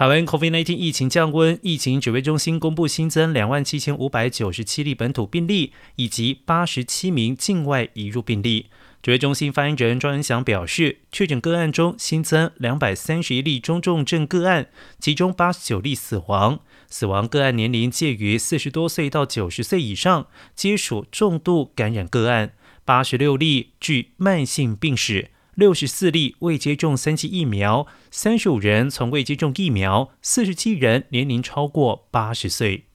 台湾 COVID-19 疫情降温，疫情指挥中心公布新增两万七千五百九十七例本土病例，以及八十七名境外移入病例。指挥中心发言人庄仁祥表示，确诊个案中新增两百三十一例中重症个案，其中八十九例死亡，死亡个案年龄介于四十多岁到九十岁以上，皆属重度感染个案。八十六例具慢性病史，六十四例未接种三期疫苗，三十五人从未接种疫苗，四十七人年龄超过八十岁。